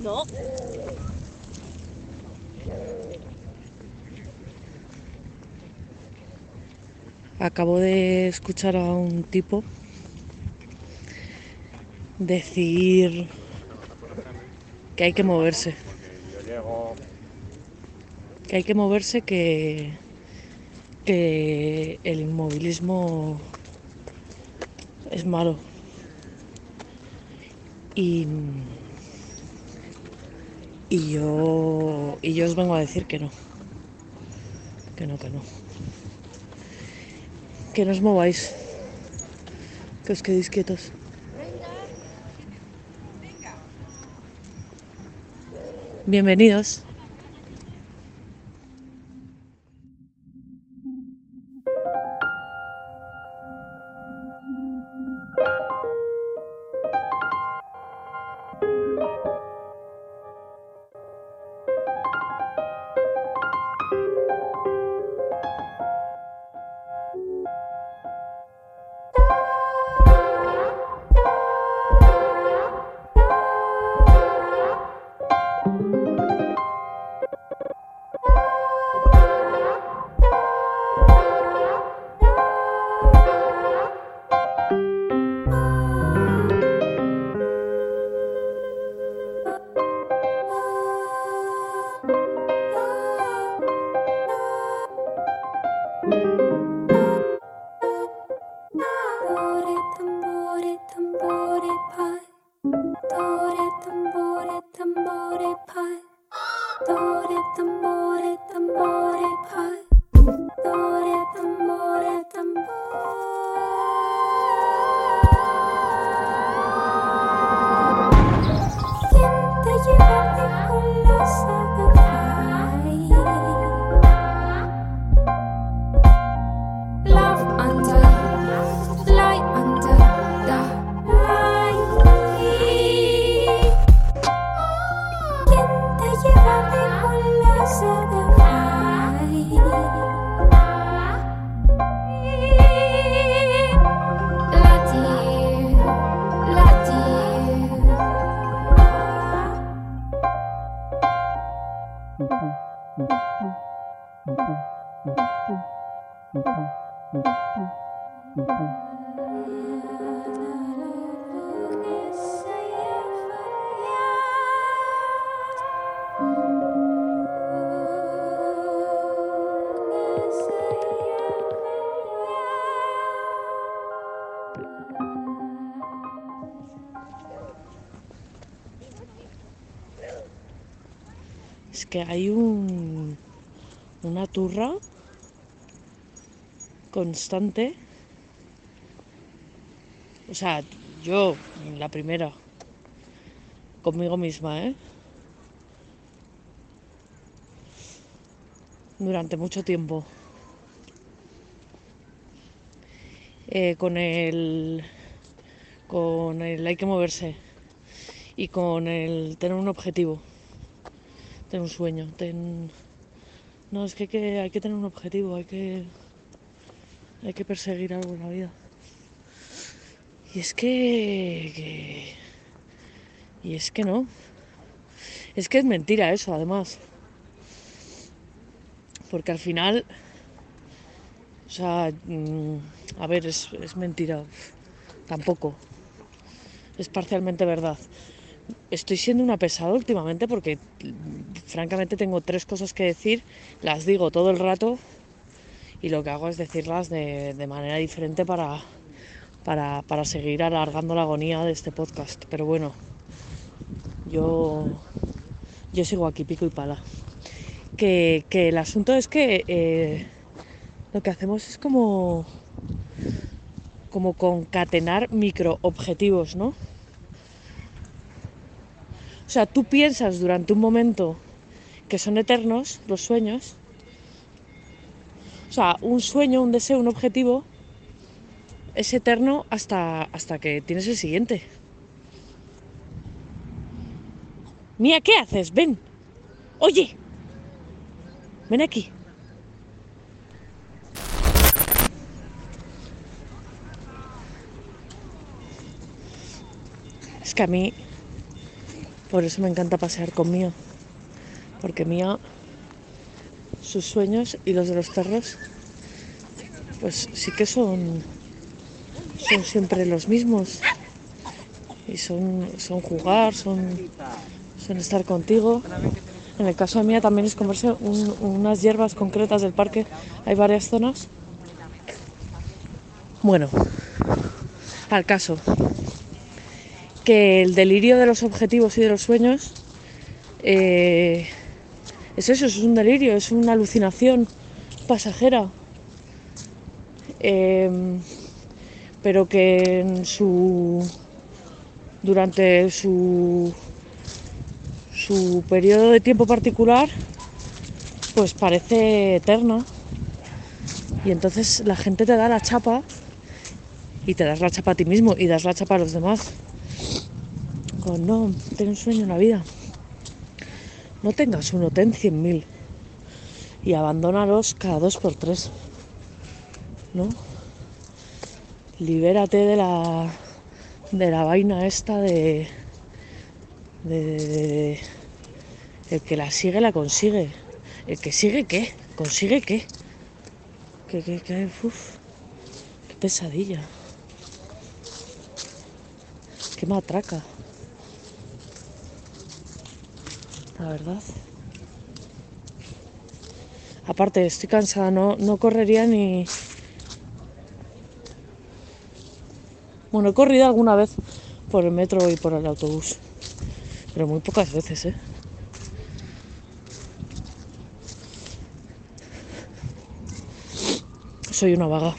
No. Acabo de escuchar a un tipo decir que hay que moverse. Que hay que moverse, que, que el inmovilismo es malo. Y, y yo y yo os vengo a decir que no. Que no, que no. Que no os mováis. Que os quedéis quietos. Bienvenidos. Que hay un, una turra constante. O sea, yo, la primera, conmigo misma, ¿eh? Durante mucho tiempo. Eh, con el. Con el hay que moverse. Y con el tener un objetivo. Tener un sueño. ten- No, es que hay, que hay que tener un objetivo, hay que. Hay que perseguir algo en la vida. Y es que, que- Y es que no. Es que es mentira eso, además. Porque al final. O sea, mm, a ver, es, es mentira. Tampoco. Es parcialmente verdad. Estoy siendo una pesada últimamente porque, francamente, tengo tres cosas que decir. Las digo todo el rato y lo que hago es decirlas de, manera diferente para, seguir alargando la agonía de este podcast. Pero bueno, yo, sigo aquí, pico y pala. Que, que el asunto es que eh, lo que hacemos es como, como concatenar microobjetivos, ¿no? O sea, tú piensas durante un momento que son eternos los sueños. O sea, un sueño, un deseo, un objetivo es eterno hasta, hasta que tienes el siguiente. Mía, ¿qué haces? Ven. Oye. Ven aquí. Es que a mí Por eso me encanta pasear con Mía. Porque Mía, sus sueños y los de los perros, pues sí que son, son siempre los mismos. Y son, son jugar, son, son estar contigo. En el caso de Mía también es comerse un- unas hierbas concretas del parque. Hay varias zonas. Bueno, al caso. Que el delirio de los objetivos y de los sueños eh, es eso, es un delirio, es una alucinación pasajera. Em, pero que durante su su periodo de tiempo particular pues parece eterna y entonces la gente te da la chapa y te das la chapa a ti mismo y das la chapa a los demás con no, ten un sueño en la vida. No tengas uno, ten cien mil. Y abandónalos cada dos por tres ¿no? libérate de la de la vaina esta de de, de- de- el que la sigue la consigue. El que sigue qué consigue qué que, que, que uf, qué pesadilla. Qué matraca la verdad aparte estoy cansada no, no correría ni Bueno, he corrido alguna vez por el metro y por el autobús, pero muy pocas veces, ¿eh? Soy una vaga.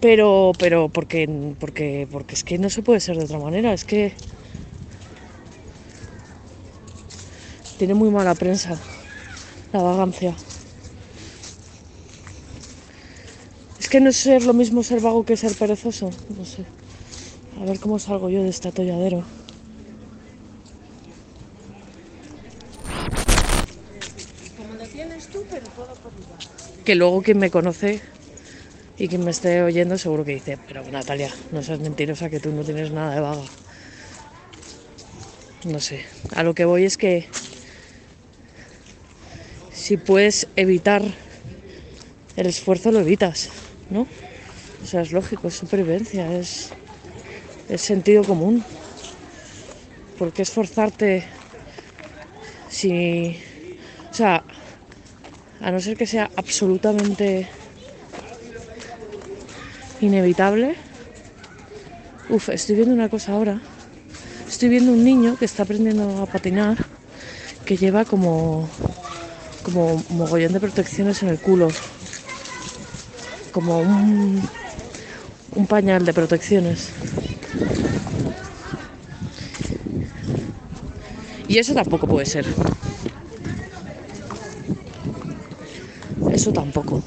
Pero, pero, porque, porque, porque es que no se puede ser de otra manera, es que tiene muy mala prensa la vagancia. Es que no es ser lo mismo ser vago que ser perezoso. No sé. A ver cómo salgo yo de este atolladero. Que luego quien me conoce y quien me esté oyendo seguro que dice, pero Natalia, no seas mentirosa que tú no tienes nada de vaga. No sé. A lo que voy es que si puedes evitar el esfuerzo lo evitas, ¿no? O sea, es lógico, es supervivencia, es, es sentido común. ¿Por qué esforzarte si... O sea, a no ser que sea absolutamente inevitable. Uf, estoy viendo una cosa ahora. Estoy viendo un niño que está aprendiendo a patinar, que lleva como, como mogollón de protecciones en el culo como un, un pañal de protecciones. Y eso tampoco puede ser. Eso tampoco.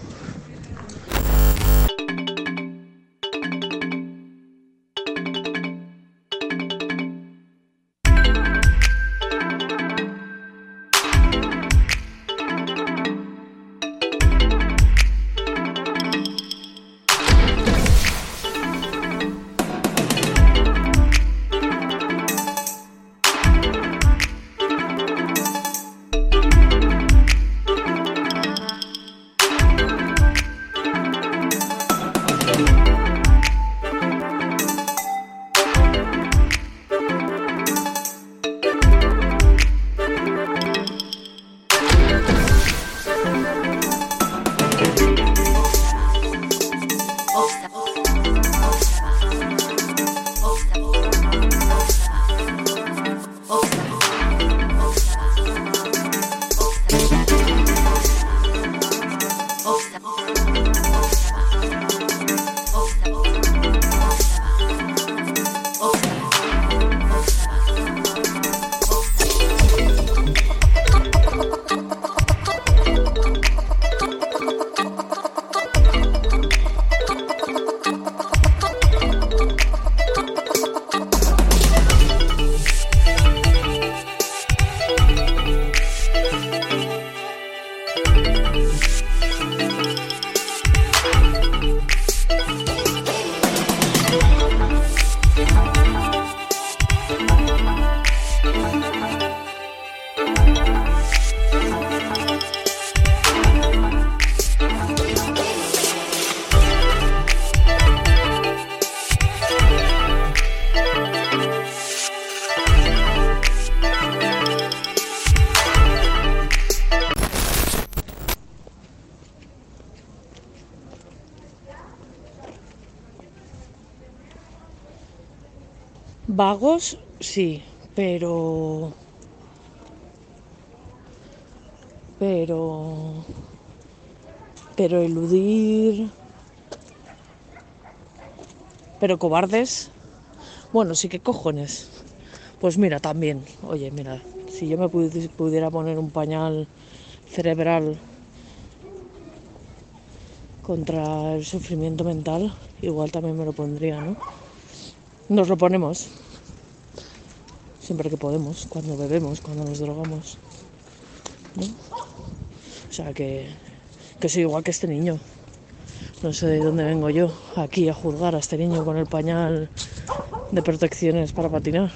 Vagos, sí, pero... Pero... Pero eludir... Pero cobardes... Bueno, sí que cojones. Pues mira, también. Oye, mira, si yo me pudi- pudiera poner un pañal cerebral contra el sufrimiento mental, igual también me lo pondría, ¿no? Nos lo ponemos. Siempre que podemos, cuando bebemos, cuando nos drogamos. O sea que, que soy igual que este niño. No sé de dónde vengo yo aquí a juzgar a este niño con el pañal de protecciones para patinar.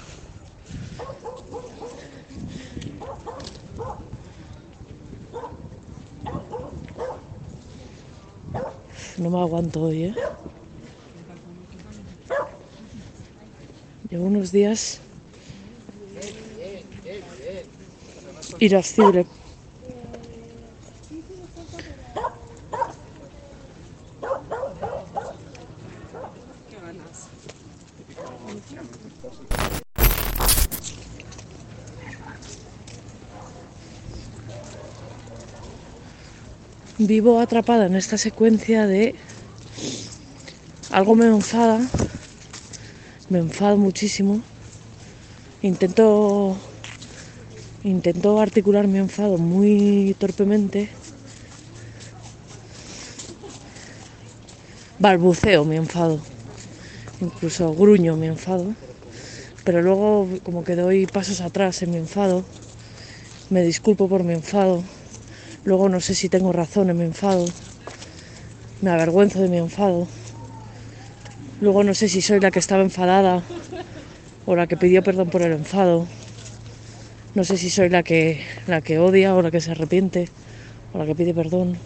No me aguanto hoy, ¿eh? Llevo unos días irascible. Vivo atrapada en esta secuencia de algo me enfada, me enfado muchísimo. Intento intento articular mi enfado muy torpemente. Balbuceo mi enfado, incluso gruño mi enfado, pero luego como que doy pasos atrás en mi enfado, me disculpo por mi enfado, luego no sé si tengo razón en mi enfado, me avergüenzo de mi enfado, luego no sé si soy la que estaba enfadada o la que pidió perdón por el enfado. No sé si soy la que, la que odia o la que se arrepiente o la que pide perdón.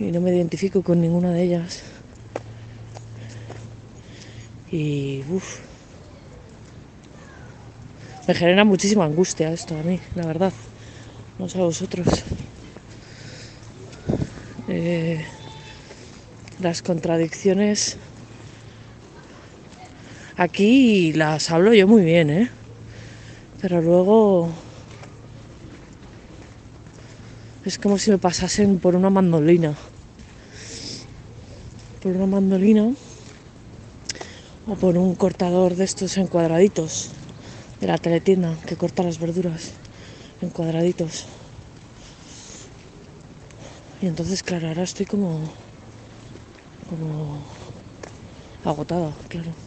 Y no me identifico con ninguna de ellas. Y uff. Me genera muchísima angustia esto a mí, la verdad. No sé a vosotros. Eh, las contradicciones aquí las hablo yo muy bien, ¿eh? Pero luego es como si me pasasen por una mandolina. Por una mandolina o por un cortador de estos en cuadraditos de la teletienda que corta las verduras en cuadraditos. Y entonces, claro, ahora estoy como como agotada, claro.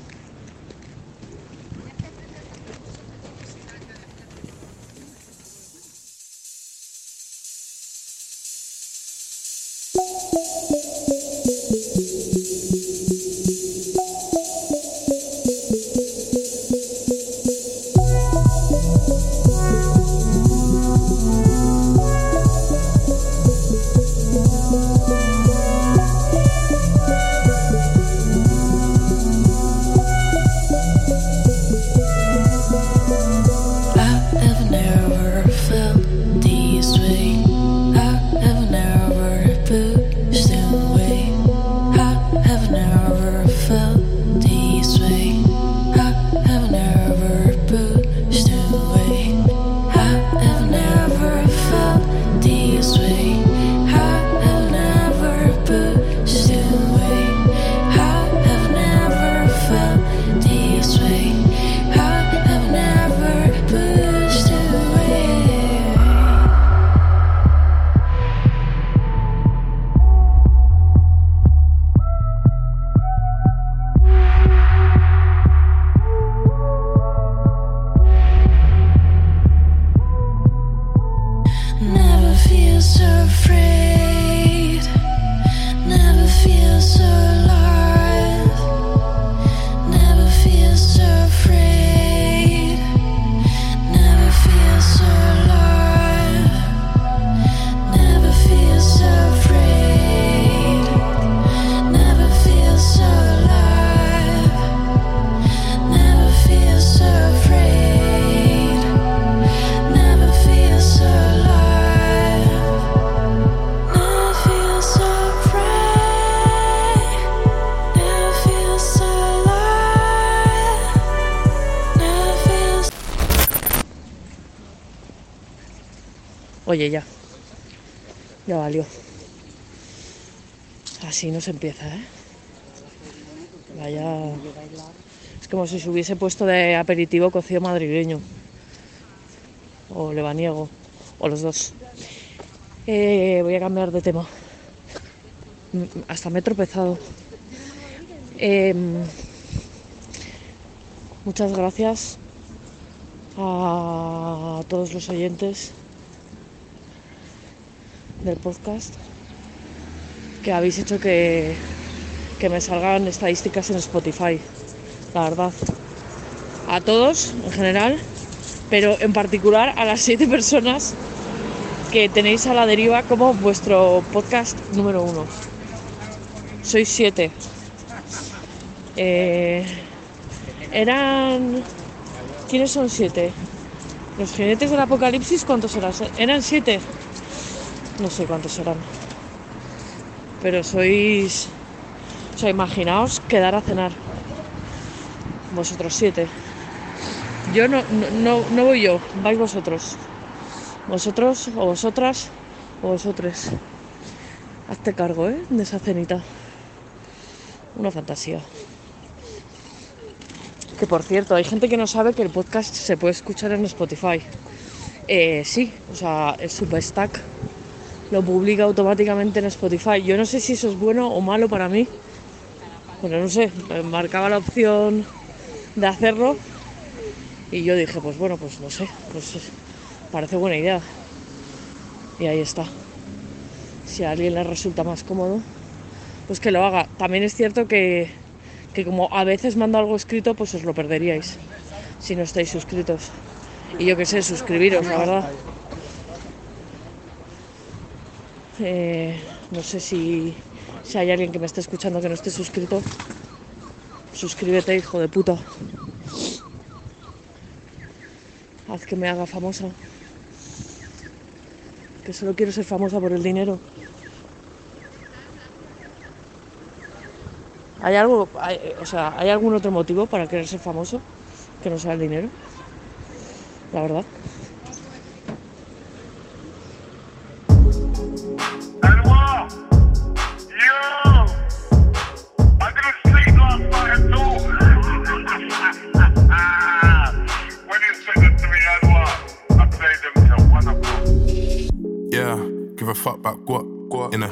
Oye, ya. Ya valió. Así no se empieza, ¿eh? Vaya. Es como si se hubiese puesto de aperitivo cocido madrileño. O lebaniego. O los dos. Eh, voy a cambiar de tema. Mm, Hasta me he tropezado. Em, muchas gracias a todos los oyentes del podcast que habéis hecho que, que me salgan estadísticas en Spotify, la verdad. A todos en general, pero en particular a las siete personas que tenéis a la deriva como vuestro podcast número uno. Sois siete. Eh, eran. ¿Quiénes son siete? Los jinetes del apocalipsis, ¿cuántos eran? ¿Eran siete? No sé cuántos serán. Pero sois. O sea, imaginaos quedar a cenar. Vosotros siete. Yo no, no, no, voy yo, vais vosotros. Vosotros o vosotras o vosotros. Hazte cargo, ¿eh? De esa cenita. Una fantasía. Que por cierto, hay gente que no sabe que el podcast se puede escuchar en Spotify. Eh, sí, o sea, el Substack lo publica automáticamente en Spotify. Yo no sé si eso es bueno o malo para mí. Bueno, no sé, marcaba la opción de hacerlo y yo dije, pues bueno, pues no sé, pues parece buena idea. Y ahí está. Si a alguien le resulta más cómodo, pues que lo haga. También es cierto que, que como a veces mando algo escrito, pues os lo perderíais si no estáis suscritos. Y yo qué sé, suscribiros, la verdad. Eh, no sé si, si hay alguien que me esté escuchando que no esté suscrito. Suscríbete, hijo de puta. Haz que me haga famosa. Que solo quiero ser famosa por el dinero. ¿Hay algo, hay- o sea, ¿hay algún otro motivo para querer ser famoso que no sea el dinero? La verdad.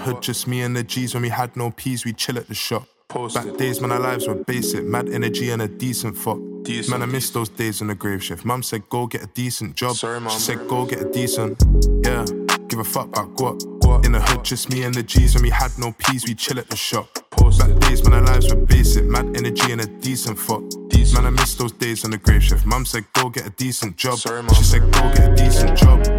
Hood, just me and the G's. When we had no peas, we chill at the shop. Back days, man, our lives were basic. Mad energy and a decent fuck. man, I miss those days on the grave shift. Mum said, go get a decent job. Sorry, Mum. She said, go get a decent. Yeah, give a fuck about what? In the hood, just me and the G's. When we had no peas, we chill at the shop. Back days, man, our lives were basic. Mad energy and a decent fuck. Man, I miss those days on the grave shift. Mum said, go get a decent job. Sorry, Mum. She said, go get a decent job.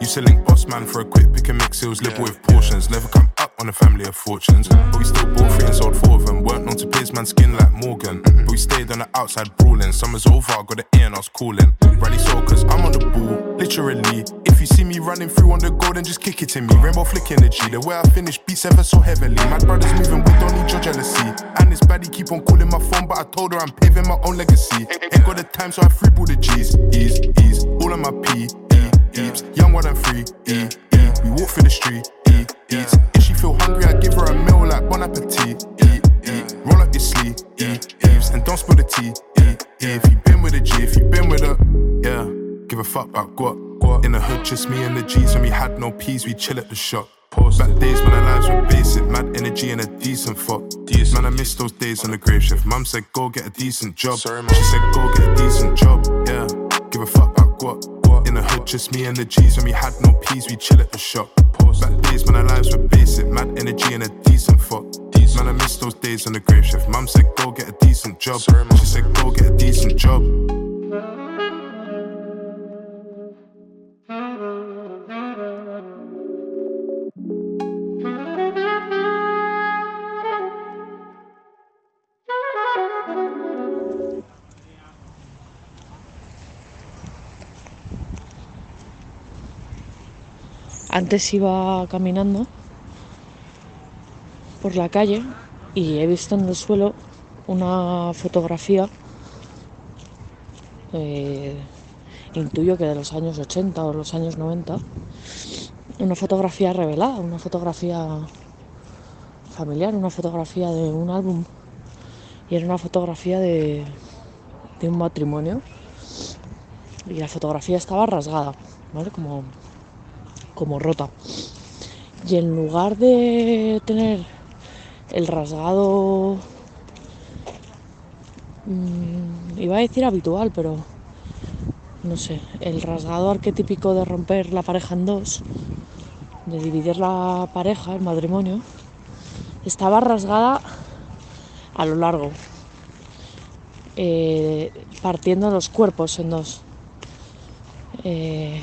Used to link boss man for a quick pick and mix. It was liberal with portions. Never come up on a family of fortunes. But we still bought three and sold four of them. Weren't known to piss man skin like Morgan. But we stayed on the outside brawling. Summer's over, I got the ear and I was calling. Rally so, cause I'm on the ball, literally. If you see me running through on the goal, then just kick it to me. Rainbow flicking the G. The way I finish beats ever so heavily. My brother's moving, we don't need your jealousy. And this baddie keep on calling my phone, but I told her I'm paving my own legacy. Ain't got the time, so I free all the G's. Ease, ease, all of my P, Eeps. Young one and free, E, E. We walk through the street, E, Eats. If she feel hungry, I give her a meal like bon appetit, E, E. Roll up your sleeve, E, Eeps. And don't spill the tea, E, E. If you been with a G, if you been with a, yeah. Give a fuck about what? In the hood, just me and the G's. When we had no peas, we chill at the shop. Back days when our lives were basic, mad energy and a decent fuck. Man, I miss those days on the grave shift. Mum said, go get a decent job. She said, go get a decent just me and the G's. When we had no peas, we chill at the shop. Back days when our lives were basic, mad energy and a decent fuck. Man, I miss those days on the grave shift. Mum said, go get a decent job. She said, go get a decent job. Antes iba caminando por la calle y he visto en el suelo una fotografía eh, intuyo que de los años 80 o los años 90, una fotografía revelada, una fotografía familiar, una fotografía de un álbum y era una fotografía de, de un matrimonio y la fotografía estaba rasgada, ¿vale? Como, como rota. Y en lugar de tener el rasgado, mm, iba a decir habitual, pero no sé, el rasgado arquetípico de romper la pareja en dos, de dividir la pareja, el matrimonio, estaba rasgada a lo largo, eh, partiendo los cuerpos en dos. Eh,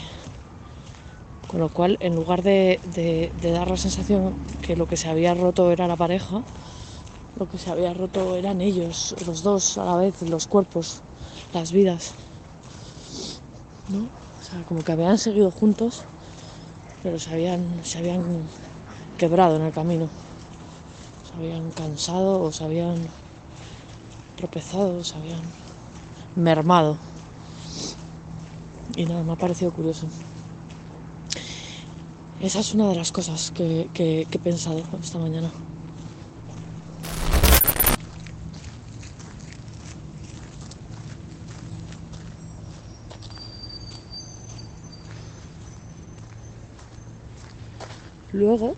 con lo cual, en lugar de, dar la sensación que lo que se había roto era la pareja, lo que se había roto eran ellos, los dos a la vez, los cuerpos, las vidas. ¿no? O sea, como que habían seguido juntos, pero se habían, se habían quebrado en el camino. Se habían cansado o se habían tropezado, se habían mermado. Y nada, me ha parecido curioso. Esa es una de las cosas que, he pensado esta mañana. Luego,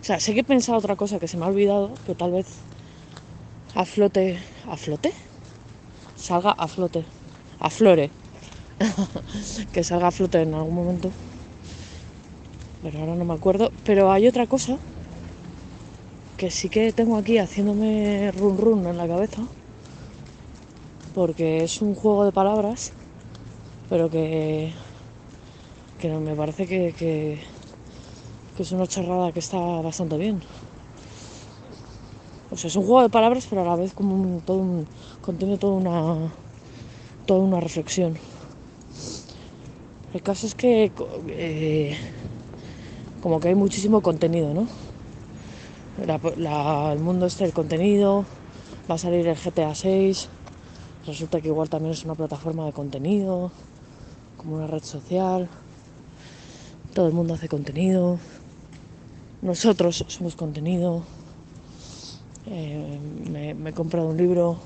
o sea, sé que he pensado otra cosa que se me ha olvidado, que tal vez a flote, a flote, salga a flote, aflore, que salga a flote en algún momento, pero ahora no me acuerdo. Pero hay otra cosa que sí que tengo aquí haciéndome run run en la cabeza, porque es un juego de palabras, pero que, que me parece que, que, es una charrada que está bastante bien. O sea, es un juego de palabras, pero a la vez como un, todo un, contiene toda una, toda una reflexión. El caso es que eh, como que hay muchísimo contenido, ¿no? El mundo este del contenido, va a salir el GTA 6, resulta que igual también es una plataforma de contenido, como una red social, todo el mundo hace contenido, nosotros somos contenido, eh, me, me he comprado un libro,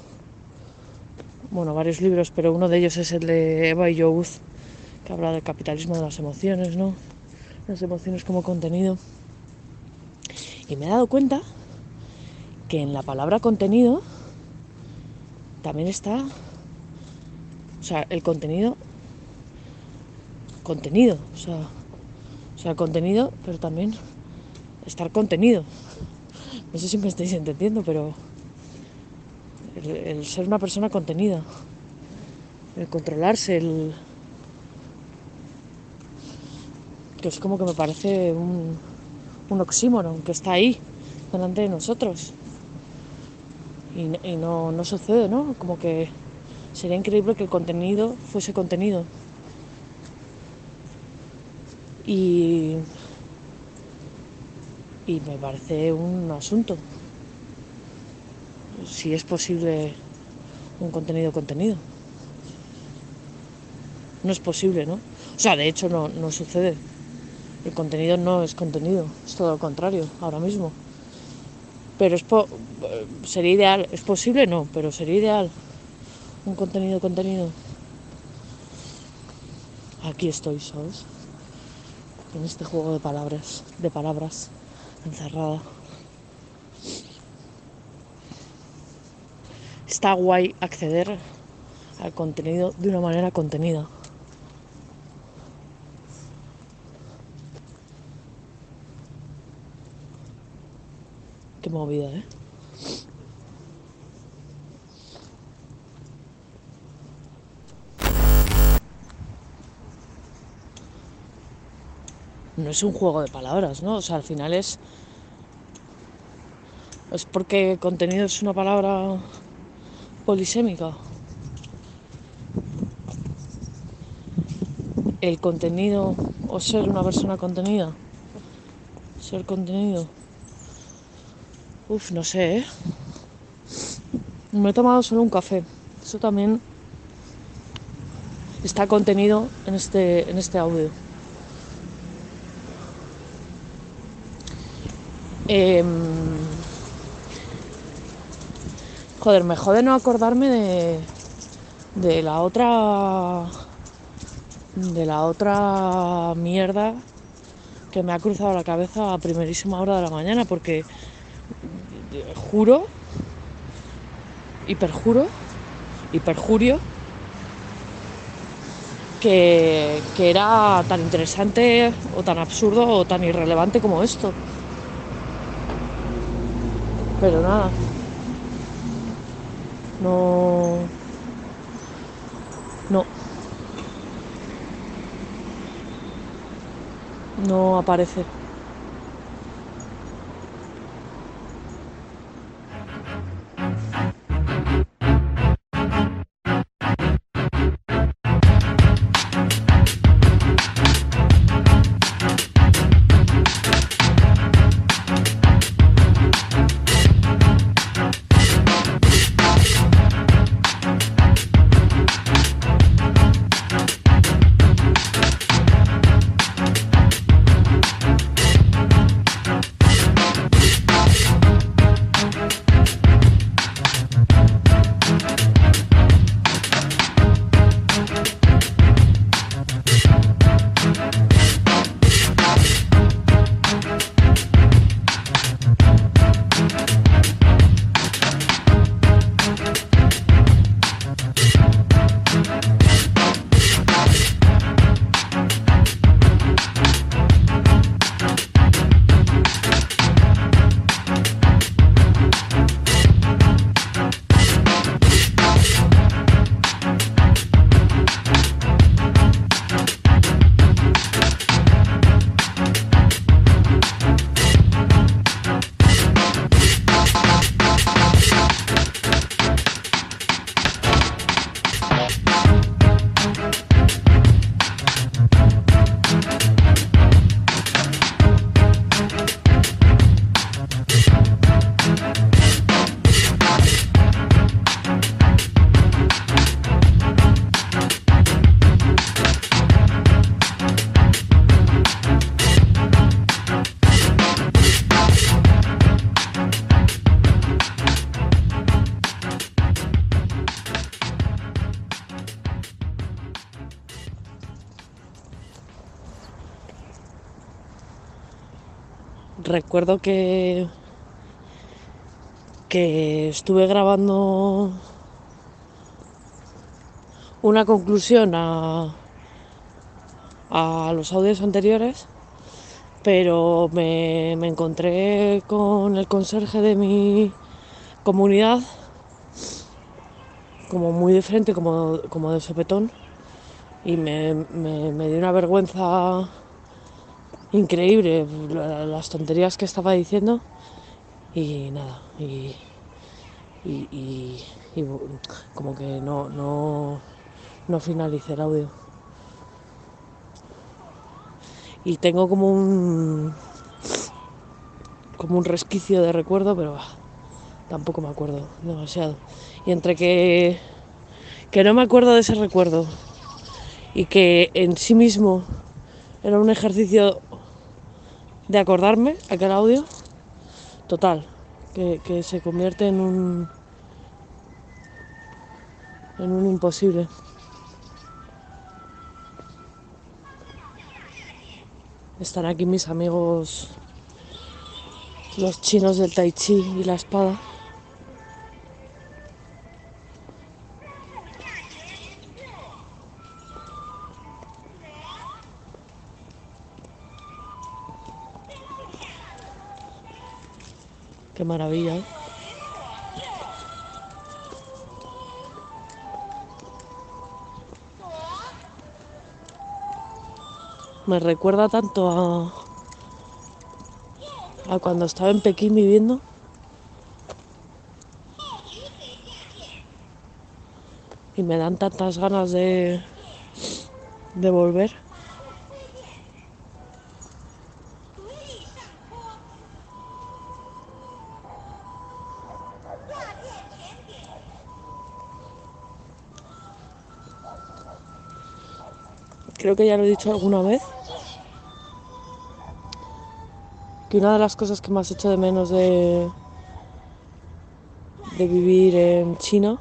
bueno, varios libros, pero uno de ellos es el de Eva y Youth, que habla del capitalismo de las emociones, ¿no? Las emociones como contenido. Y me he dado cuenta que en la palabra contenido también está, o sea, el contenido, contenido, o sea, o sea, contenido, pero también estar contenido. No sé si me estáis entendiendo, pero el, el ser una persona contenida, el controlarse, el que es como que me parece un, un oxímoron que está ahí delante de nosotros y, y no, no sucede, ¿no? Como que sería increíble que el contenido fuese contenido. Y, y me parece un asunto. Si es posible un contenido contenido. No es posible, ¿no? O sea, de hecho no, no sucede. El contenido no es contenido, es todo lo contrario, ahora mismo. Pero es po- sería ideal, es posible no, pero sería ideal un contenido contenido. Aquí estoy, ¿sabes? En este juego de palabras, de palabras, encerrada. Está guay acceder al contenido de una manera contenida. ¿Eh? No es un juego de palabras, ¿no? O sea, al final es. Es porque contenido es una palabra polisémica. El contenido o ser una persona contenida. Ser contenido. Uf, no sé, ¿eh? Me he tomado solo un café. Eso también está contenido en este, en este audio. Em, joder, me jode no acordarme de, de la otra de la otra mierda que me ha cruzado la cabeza a primerísima hora de la mañana porque juro y perjuro y perjurio que, que era tan interesante o tan absurdo o tan irrelevante como esto. Pero nada. No. No. No aparece. Recuerdo que que estuve grabando una conclusión a, a los audios anteriores, pero me, me encontré con el conserje de mi comunidad como muy diferente, como, como de sopetón, y me, me- me dio una vergüenza increíble la- las tonterías que estaba diciendo. Y nada y como que no no no finalicé el audio. Y tengo como un como un resquicio de recuerdo pero bah, tampoco me acuerdo demasiado. Y entre que que no me acuerdo de ese recuerdo y que en sí mismo era un ejercicio de acordarme aquel audio total que, se convierte en un en un imposible. Están aquí mis amigos los chinos del tai chi y la espada qué maravilla ¿eh? me recuerda tanto a, a cuando estaba en Pekín viviendo. Y me dan tantas ganas de, de volver. Creo que ya lo he dicho alguna vez, que una de las cosas que más echo de menos de, de vivir en China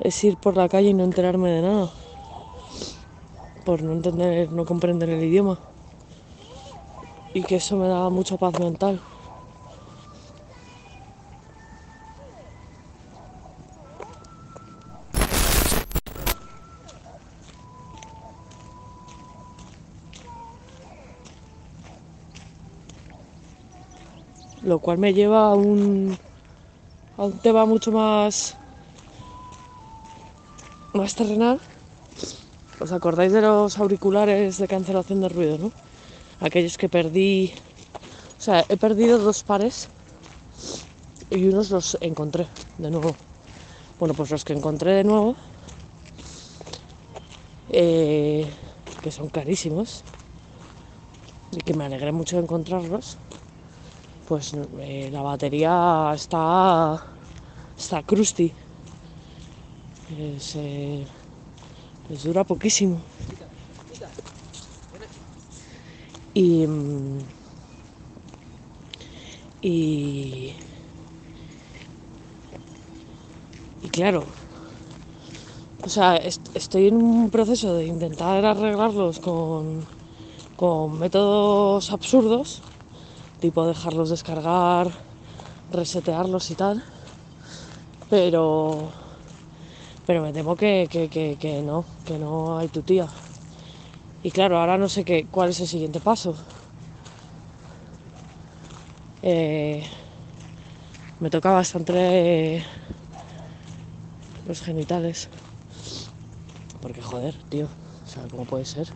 es ir por la calle y no enterarme de nada, por no entender, no comprender el idioma. Y que eso me da mucha paz mental. Lo cual me lleva a un, tema mucho más, más terrenal. ¿Os acordáis de los auriculares de cancelación de ruido, no? Aquellos que perdí. O sea, he perdido dos pares y unos los encontré de nuevo. Bueno, pues los que encontré de nuevo, eh, que son carísimos y que me alegré mucho de encontrarlos, pues eh, la batería está está crusty. Es, eh, les dura poquísimo. Y, y, claro, o sea, est- estoy en un proceso de intentar arreglarlos con, con métodos absurdos, tipo dejarlos descargar, resetearlos y tal, pero, pero me temo que, que, que, que no, que no hay tu tía. Y claro, ahora no sé qué, cuál es el siguiente paso. Eh, me toca bastante los genitales. Porque joder, tío. O sea, ¿cómo puede ser?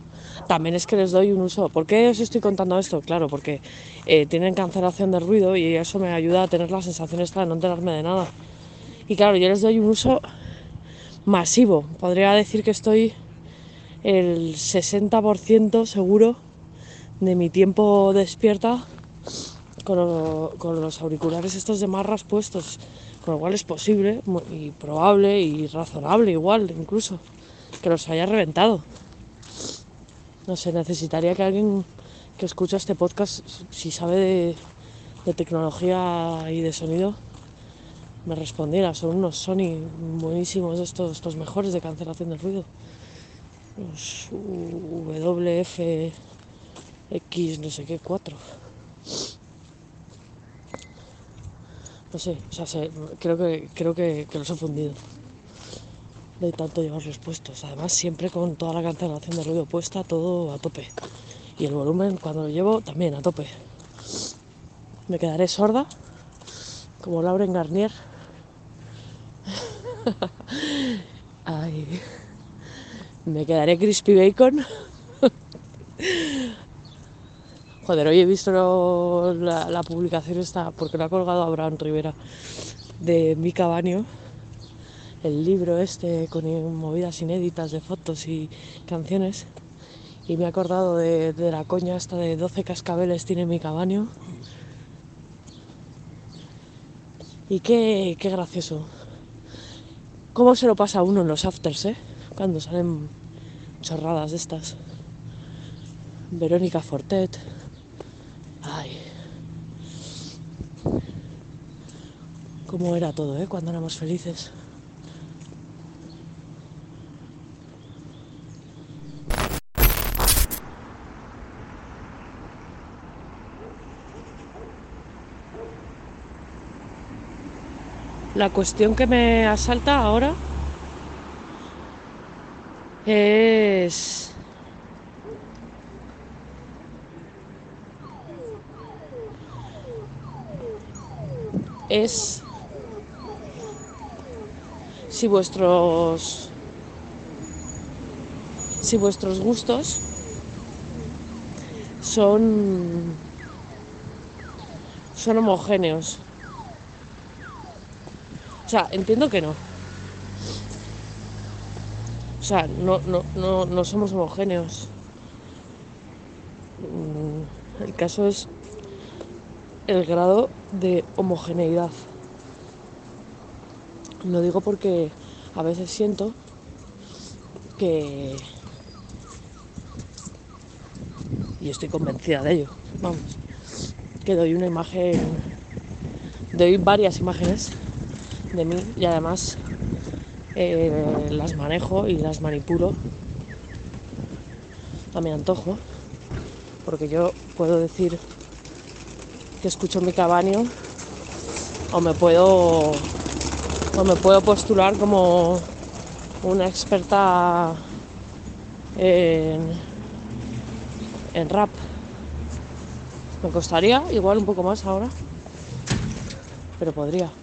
También es que les doy un uso. ¿Por qué os estoy contando esto? Claro, porque eh, tienen cancelación de ruido y eso me ayuda a tener la sensación esta de no enterarme de nada. Y claro, yo les doy un uso masivo. Podría decir que estoy el 60% seguro de mi tiempo despierta con, lo- con los auriculares estos de marras puestos. Con lo cual es posible y probable y razonable igual incluso que los haya reventado. No sé, necesitaría que alguien que escucha este podcast, si sabe de, tecnología y de sonido, me respondiera. Son unos Sony buenísimos estos, los mejores de cancelación de ruido. Los WFX no sé qué 4. No sé, o sea, sé- creo que creo que los he fundido de tanto llevarlos puestos. Además, siempre con toda la cancelación de ruido puesta, todo a tope. Y el volumen, cuando lo llevo, también a tope. Me quedaré sorda, como Lauren Garnier. Ay. Me quedaré crispy bacon. Joder, hoy he visto la, la publicación esta, porque lo ha colgado Abraham Rivera, de Mica Baño el libro este con movidas inéditas de fotos y canciones. Y me he acordado de, de la coña esta de 12 cascabeles tiene mi cabaño. Y qué, qué gracioso. ¿Cómo se lo pasa a uno en los afters, eh? Cuando salen chorradas estas. Verónica Fortet. Ay. Cómo era todo, ¿eh? Cuando éramos felices. La cuestión que me asalta ahora es si vuestros si vuestros gustos son son homogéneos sea, entiendo que no. O sea, no, no, no, no somos homogéneos. Mm, El caso es el grado de homogeneidad. Lo digo porque a veces siento que, Y estoy convencida de ello. Vamos. Que doy una imagen. Doy varias imágenes de mí y además eh, las manejo y las manipulo a mi antojo. Porque yo puedo decir que escucho mi cabaño o me puedo o me puedo postular como una experta en, en rap. Me costaría igual un poco más ahora, pero podría.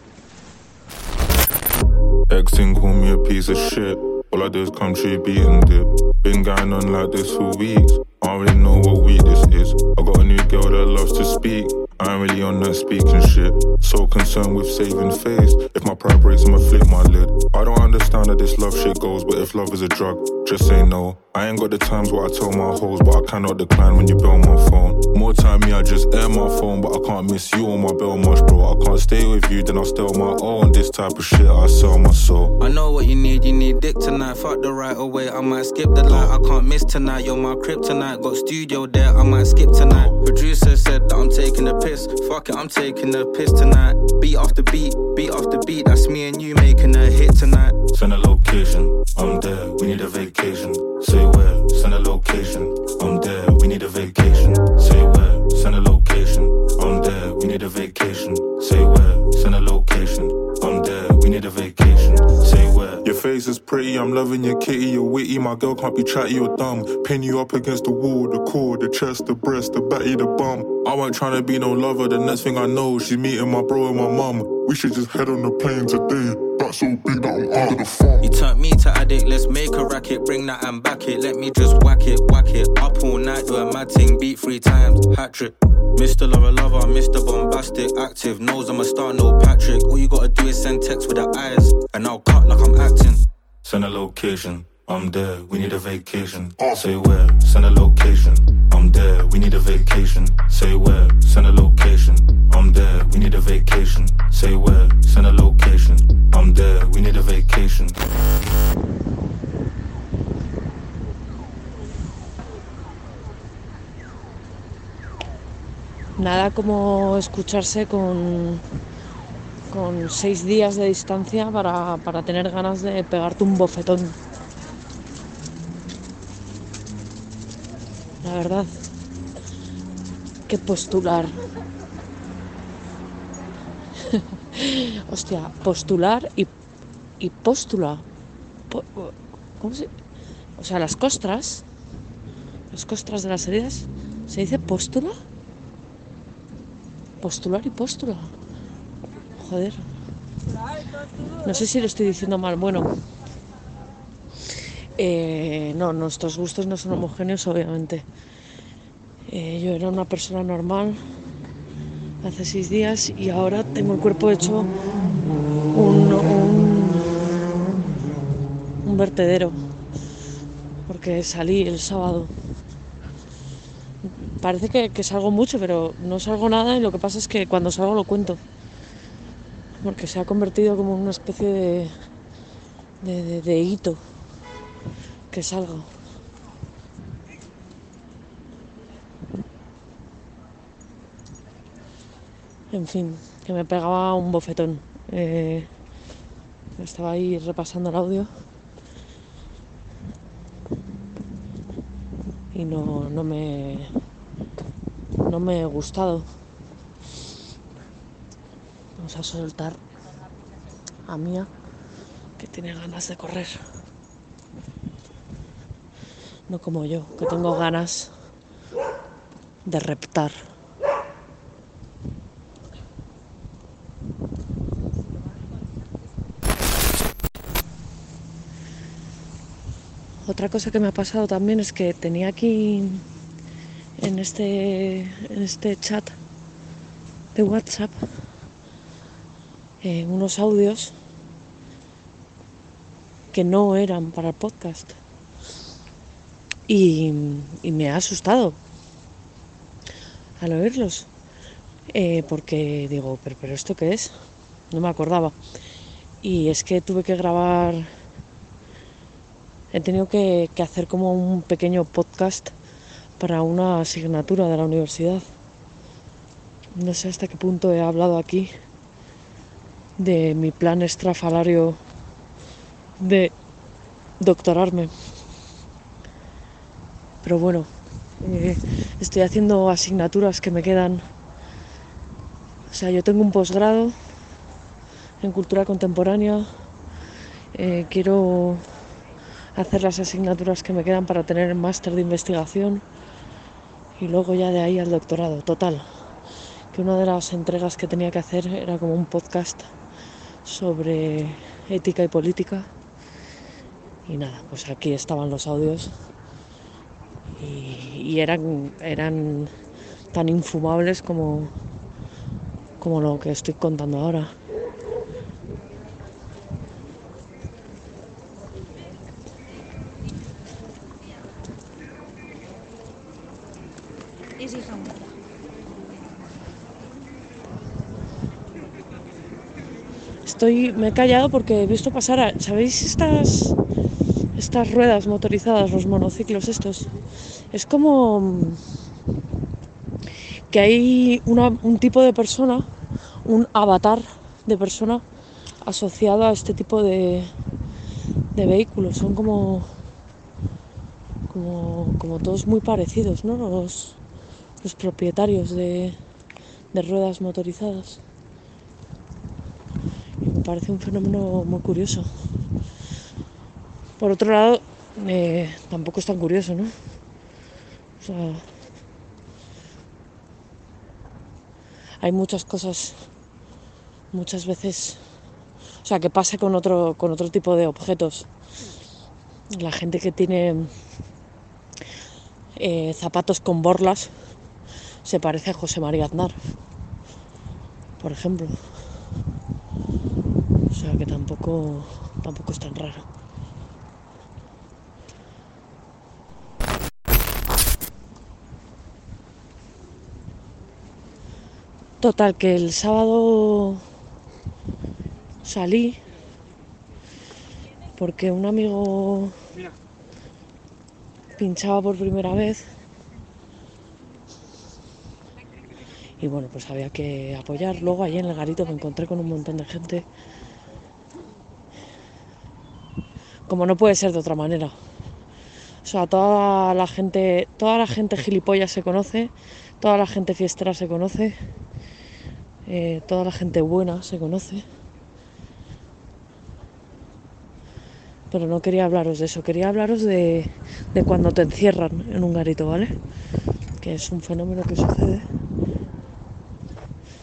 Ex thing call me a piece of shit. All I do is come true beat and dip. Been going on like this for weeks. I don't really know what week this is. I got a new girl that loves to speak. I ain't really on that speaking shit. So concerned with saving face. If my pride breaks, I'ma flick my lid. I don't understand how this love shit goes, but if love is a drug, just say no. I ain't got the times where I tell my hoes, but I cannot decline when you bell my phone. More time, me, I just air my phone, but I can't miss you on my bell much, bro. I can't stay with you, then I'll stay on my own. This type of shit, I sell my soul. I know what you need, you need dick tonight. Fuck the right away, I might skip the light. I can't miss tonight, you're my kryptonite. Got studio there, I might skip tonight. Producer said that I'm taking the piss. Fuck it, I'm taking the piss tonight. Beat off the beat, beat off the beat. That's me and you making a hit tonight. Send a location, I'm there, we need a vacation. Say where, send a location, I'm there, we need a vacation. Say where, send a location, I'm there, we need a vacation. Say where, send a location, I'm there, we need a vacation. Say where. Your face is pretty, I'm loving your kitty, you're witty, my girl can't be chatty or dumb. Pin you up against the wall, the core, the chest, the breast, the batty, the bum. I wasn't trying to be no lover, the next thing I know, she's meeting my bro and my mum. We should just head on the plane today. So big that I'm the phone. You turned me to addict, let's make a racket. Bring that and back it. Let me just whack it, whack it. Up all night, do a mad thing, beat three times, hat trick. Mr. Lover Lover, Mr. Bombastic, active. Knows I'm a star, no Patrick. All you gotta do is send text with the eyes, and I'll cut like I'm acting. Send a location, I'm there, we need a vacation. Say where, send a location, I'm there, we need a vacation. Say where, send a location, I'm there, we need a vacation. Say where, send a location, I'm there, we need a vacation. Nada como escucharse con, con seis días de distancia para, para tener ganas de pegarte un bofetón. La verdad, que postular. Hostia, postular y, y póstula. Po- ¿Cómo se.? O sea, las costras. Las costras de las heridas. ¿Se dice póstula? Postular y póstula. Joder. No sé si lo estoy diciendo mal. Bueno. Eh, no, nuestros gustos no son homogéneos, obviamente. Eh, yo era una persona normal hace seis días y ahora tengo el cuerpo hecho un, vertedero. Porque salí el sábado. Parece que, salgo mucho, pero no salgo nada y lo que pasa es que cuando salgo lo cuento. Porque se ha convertido como en una especie de, de- de hito que salgo. En fin, que me pegaba un bofetón. Eh, estaba ahí repasando el audio y no, no me no me he gustado. Vamos a soltar a Mía que tiene ganas de correr. No como yo, que tengo ganas de reptar. Otra cosa que me ha pasado también es que tenía aquí en este, en este chat de WhatsApp eh, unos audios que no eran para el podcast. Y, me ha asustado al oírlos. Eh, porque digo, ¿pero, pero esto qué es? No me acordaba. Y es que tuve que grabar he tenido que, que hacer como un pequeño podcast para una asignatura de la universidad. No sé hasta qué punto he hablado aquí de mi plan estrafalario de doctorarme. Pero bueno, eh, estoy haciendo asignaturas que me quedan. O sea, yo tengo un posgrado en cultura contemporánea. eh, quiero hacer las asignaturas que me quedan para tener el máster de investigación y luego ya de ahí al doctorado. Total, que una de las entregas que tenía que hacer era como un podcast sobre ética y política. Y nada, pues aquí estaban los audios y, y eran, eran tan infumables como, como lo que estoy contando ahora. Estoy, me he callado porque he visto pasar, a- ¿sabéis estas, estas ruedas motorizadas, los monociclos estos? Es como mm, que hay un tipo de persona, un avatar de persona asociado a este tipo de, de vehículos. Son como, como, como todos muy parecidos, ¿no? Los, los propietarios de, de ruedas motorizadas. Me parece un fenómeno muy curioso. Por otro lado, eh, tampoco es tan curioso, ¿no? O sea, hay muchas cosas, muchas veces, o sea, que pasa con otro, con otro tipo de objetos. La gente que tiene eh, zapatos con borlas se parece a José María Aznar, por ejemplo. O sea que tampoco, tampoco es tan raro. Total, que el sábado salí porque un amigo pinchaba por primera vez y bueno, pues había que apoyar. Luego allí en el garito me encontré con un montón de gente. Como no puede ser de otra manera. O sea, toda la gente, toda la gente gilipollas se conoce, toda la gente fiestera se conoce, eh, toda la gente buena se conoce. Pero no quería hablaros de eso, quería hablaros de, de cuando te encierran en un garito, ¿vale? Que es un fenómeno que sucede.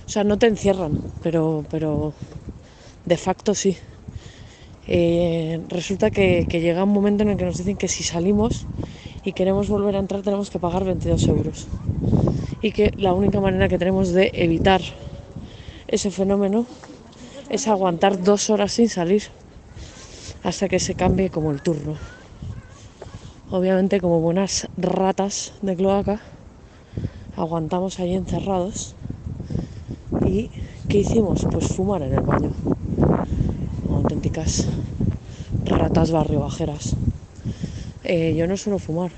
O sea, no te encierran, pero, pero de facto sí. Eh, resulta que, que llega un momento en el que nos dicen que si salimos y queremos volver a entrar tenemos que pagar 22 euros. Y que la única manera que tenemos de evitar ese fenómeno es aguantar dos horas sin salir hasta que se cambie como el turno. Obviamente como buenas ratas de cloaca aguantamos ahí encerrados y ¿qué hicimos? Pues fumar en el baño. Auténticas ratas barrio bajeras. Eh, yo no suelo fumar,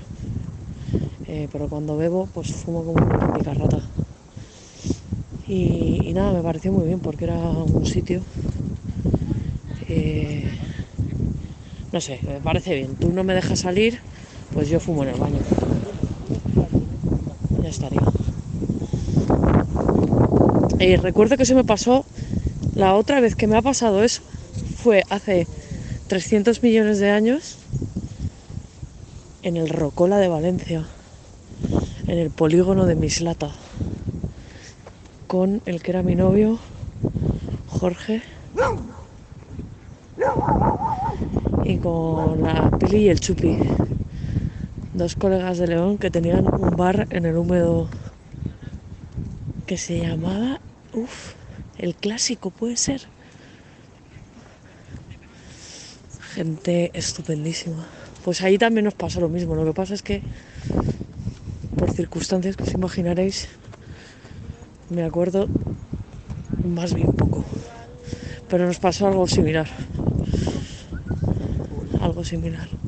eh, pero cuando bebo pues fumo como una auténtica rata. Y, nada, me pareció muy bien porque era un sitio eh, no sé, me parece bien. Tú no me dejas salir, pues yo fumo en el baño. Ya estaría. Y recuerdo que se me pasó la otra vez que me ha pasado eso fue hace 300 millones de años en el Rocola de Valencia, en el polígono de Mislata, con el que era mi novio, Jorge, y con la Pili y el Chupi, dos colegas de León que tenían un bar en el húmedo que se llamaba, uff, el clásico puede ser. Gente estupendísima. Pues ahí también nos pasó lo mismo. Lo que pasa es que, por circunstancias que os imaginaréis, me acuerdo más bien poco. Pero nos pasó algo similar. Algo similar.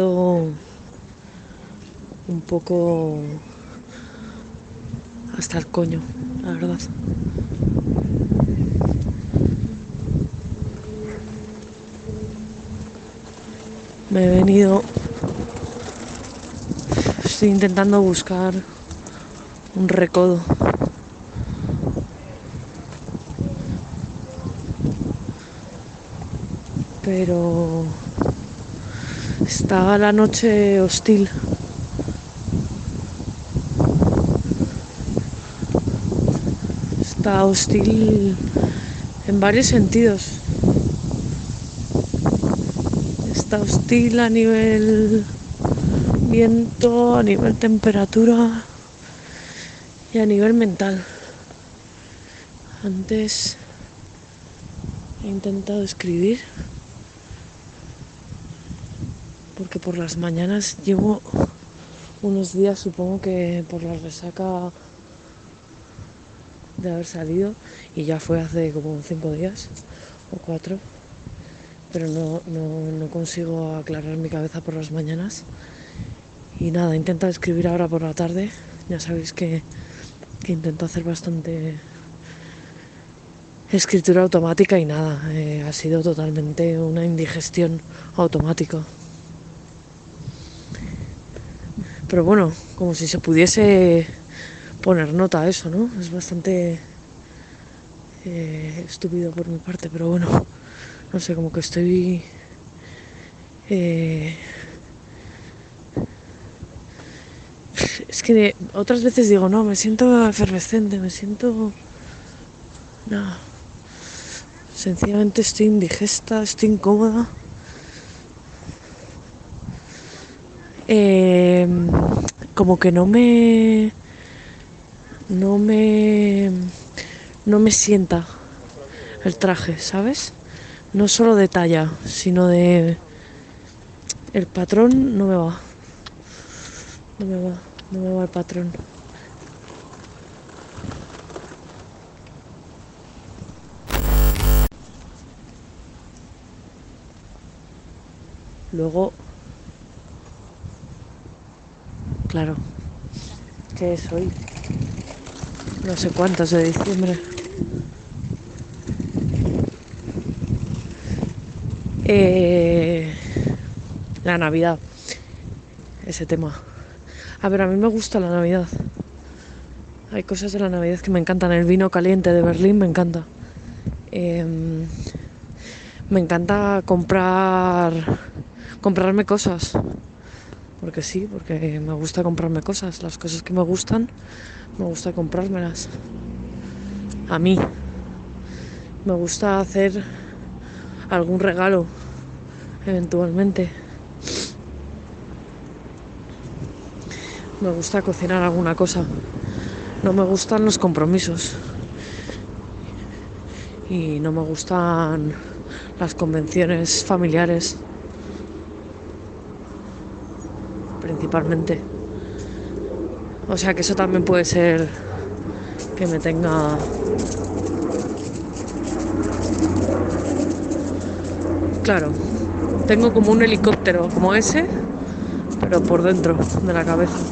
Un poco hasta el coño, la verdad. Me he venido. Estoy intentando buscar un recodo. Pero está la noche hostil. Está hostil en varios sentidos. Está hostil a nivel viento, a nivel temperatura y a nivel mental. Antes he intentado escribir porque por las mañanas llevo unos días, supongo que por la resaca de haber salido y ya fue hace como cinco días o cuatro, pero no, no, consigo aclarar mi cabeza por las mañanas. Y nada, intento escribir ahora por la tarde. Ya sabéis que, que intento hacer bastante escritura automática y nada, eh, ha sido totalmente una indigestión automática. Pero bueno, como si se pudiese poner nota a eso, ¿no? Es bastante eh, estúpido por mi parte, pero bueno, no sé, como que estoy... eh, es que otras veces digo, no, me siento efervescente, me siento... No. Sencillamente estoy indigesta, estoy incómoda. Eh, como que no me no me no me sienta el traje, ¿sabes? No solo de talla, sino de el patrón no me va. No me va, no me va el patrón. Luego Claro. ¿Qué es hoy? No sé cuántos de diciembre. Eh, la Navidad. Ese tema. A ver, a mí me gusta la Navidad. Hay cosas de la Navidad que me encantan. El vino caliente de Berlín me encanta. Em, me encanta comprar comprarme cosas porque sí, porque me gusta comprarme cosas. Las cosas que me gustan, me gusta comprármelas. A mí. Me gusta hacer algún regalo, eventualmente. Me gusta cocinar alguna cosa. No me gustan los compromisos. Y no me gustan las convenciones familiares. Principalmente. O sea que eso también puede ser que me tenga Claro, tengo como un helicóptero como ese, pero por dentro de la cabeza.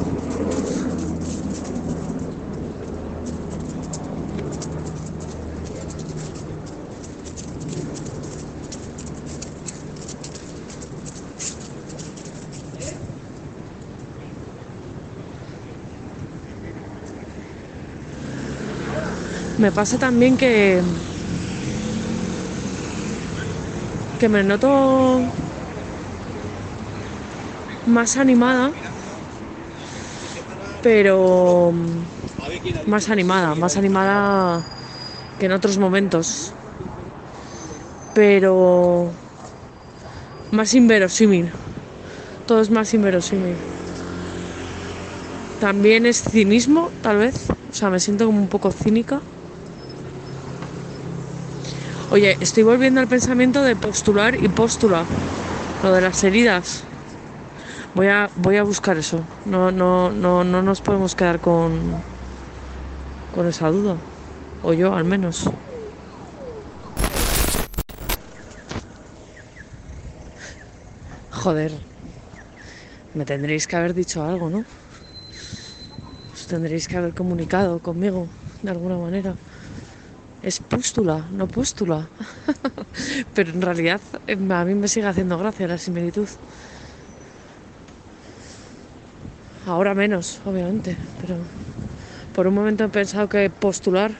Me pasa también que que me noto más animada, pero más animada, más animada que en otros momentos, pero más inverosímil. Todo es más inverosímil. También es cinismo, tal vez. O sea, me siento como un poco cínica. Oye, estoy volviendo al pensamiento de postular y póstula. Lo de las heridas. Voy a, voy a buscar eso. No, no, no, no nos podemos quedar con, con esa duda. O yo, al menos. Joder, me tendréis que haber dicho algo, ¿no? Os tendréis que haber comunicado conmigo de alguna manera. Es pústula, no póstula. Pero en realidad eh, a mí me sigue haciendo gracia la similitud. Ahora menos, obviamente, pero por un momento he pensado que postular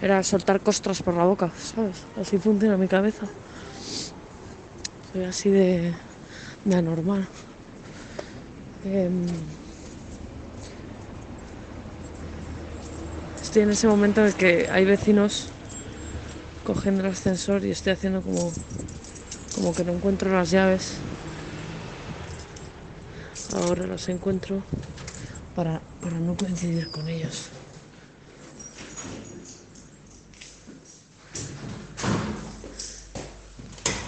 era soltar costras por la boca, ¿sabes? Así funciona mi cabeza. Soy así de, de anormal. Em, en ese momento en el que hay vecinos cogiendo el ascensor y estoy haciendo como, como que no encuentro las llaves. Ahora las encuentro para, para no coincidir con ellos.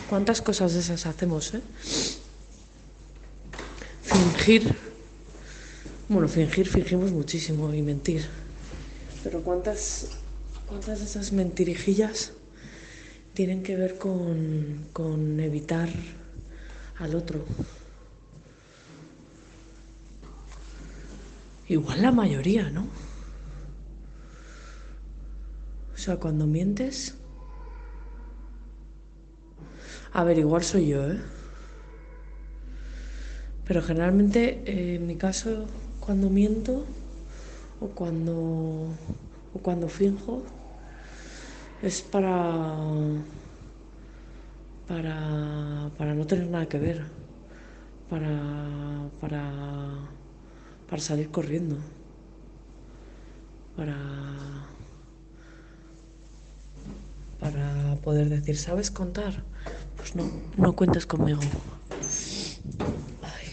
¿Cuántas cosas de esas hacemos, eh? Fingir. Bueno, fingir, fingimos muchísimo y mentir. Pero ¿cuántas, cuántas de esas mentirijillas tienen que ver con, con evitar al otro? Igual la mayoría, ¿no? O sea, cuando mientes... A ver, igual soy yo, ¿eh? Pero generalmente, eh, en mi caso, cuando miento o cuando, o cuando finjo, es para, para, para no tener nada que ver, para, para, para salir corriendo, para, para poder decir, ¿sabes contar? Pues no, no cuentes conmigo. Ay.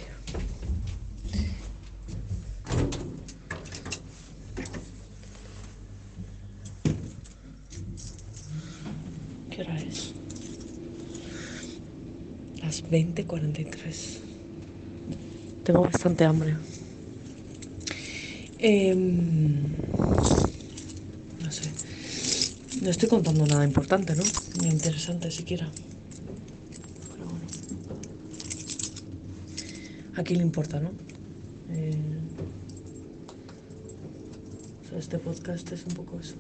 ¿Qué hora es? Las 20.43. Tengo bastante hambre. Em, no sé. No estoy contando nada importante, ¿no? Ni interesante siquiera. Pero bueno. ¿A quién le importa, no? Eh, o sea, este podcast es un poco eso.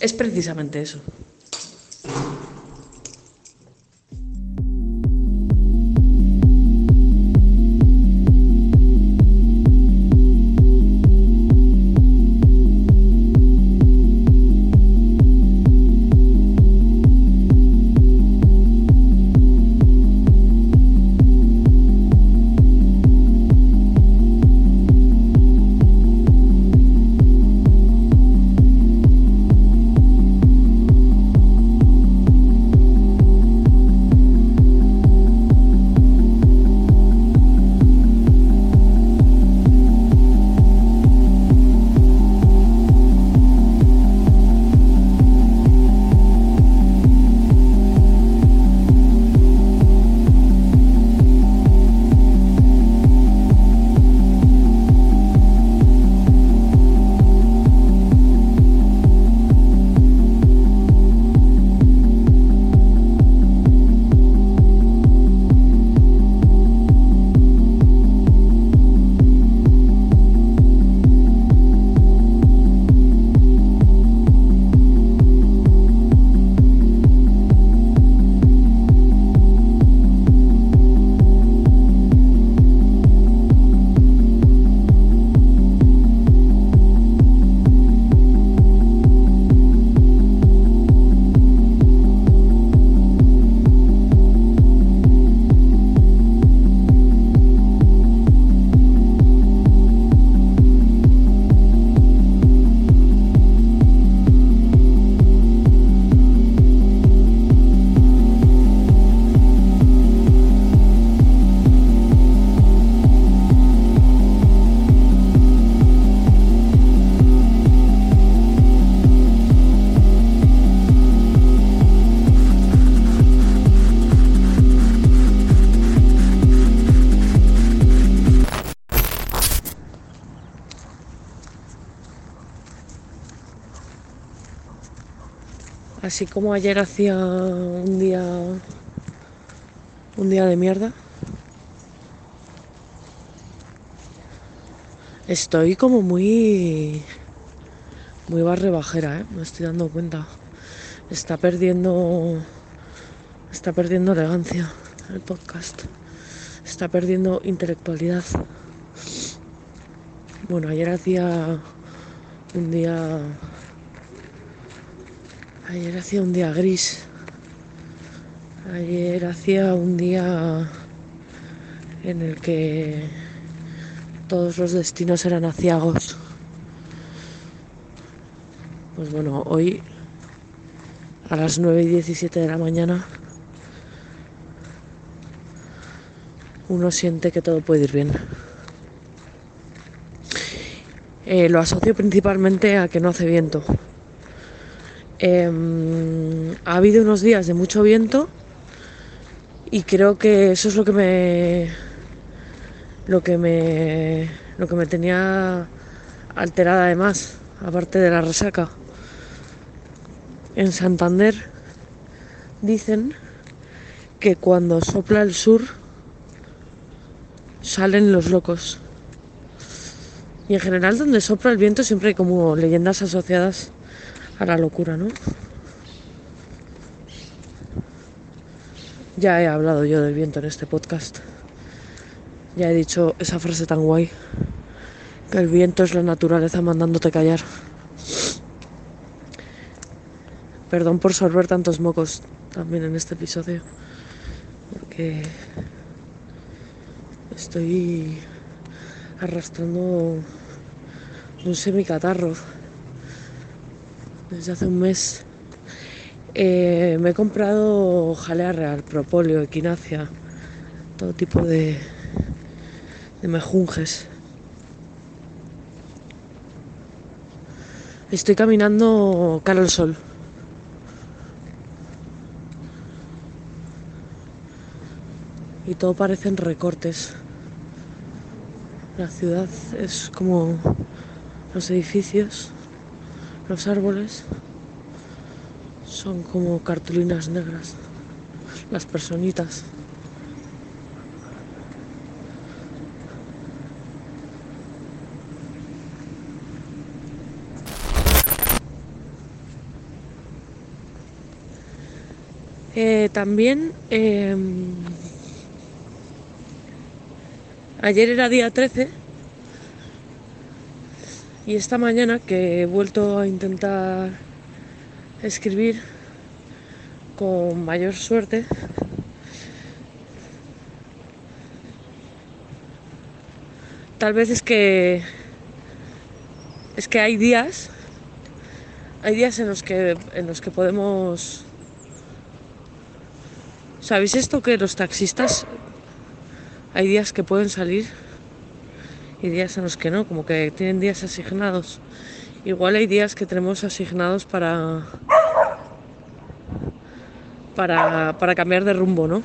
Es precisamente eso. Así como ayer hacía un día un día de mierda. Estoy como muy muy barre bajera, ¿eh? me estoy dando cuenta. Está perdiendo está perdiendo elegancia el podcast. Está perdiendo intelectualidad. Bueno, ayer hacía un día ayer hacía un día gris. Ayer hacía un día en el que todos los destinos eran aciagos. Pues bueno, hoy a las 9 y 17 de la mañana uno siente que todo puede ir bien. Eh, lo asocio principalmente a que no hace viento. Em, ha habido unos días de mucho viento y creo que eso es lo que me lo que me lo que me tenía alterada además, aparte de la resaca. En Santander dicen que cuando sopla el sur salen los locos. Y en general donde sopla el viento siempre hay como leyendas asociadas a la locura, ¿no? Ya he hablado yo del viento en este podcast. Ya he dicho esa frase tan guay. Que el viento es la naturaleza mandándote callar. Perdón por sorber tantos mocos también en este episodio. Porque estoy arrastrando un semicatarro desde hace un mes. Eh, me he comprado jalea real, propóleo, equinacia, todo tipo de, de mejunjes. Estoy caminando cara al sol. Y todo parecen recortes. La ciudad es como los edificios, los árboles son como cartulinas negras. Las personitas. Eh, también eh, ayer era día 13 y esta mañana que he vuelto a intentar escribir con mayor suerte tal vez es que es que hay días hay días en los que en los que podemos ¿Sabéis esto que los taxistas hay días que pueden salir y días en los que no, como que tienen días asignados? Igual hay días que tenemos asignados para para, para cambiar de rumbo, ¿no?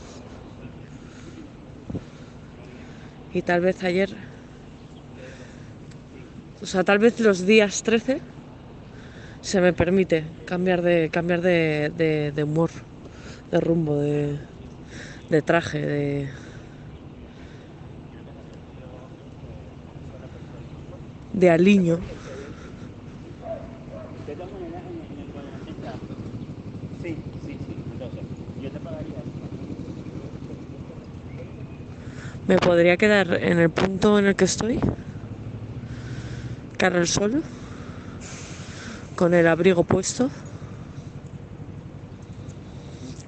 Y tal vez ayer, o sea, tal vez los días 13 se me permite cambiar de cambiar de, de- de humor, de rumbo, de, de traje, de de aliño. Me podría quedar en el punto en el que estoy, cara al sol, con el abrigo puesto.